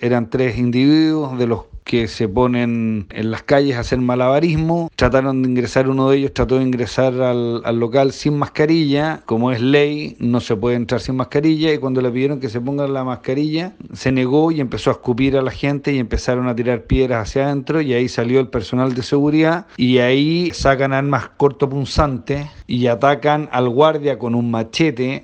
eran tres individuos de los que se ponen en las calles a hacer malabarismo. Trataron de ingresar, uno de ellos trató de ingresar al, al, local sin mascarilla. Como es ley, no se puede entrar sin mascarilla. Y cuando le pidieron que se ponga la mascarilla, se negó y empezó a escupir a la gente y empezaron a tirar piedras hacia adentro. Y ahí salió el personal de seguridad. Y ahí sacan armas cortopunzantes y atacan al guardia con un machete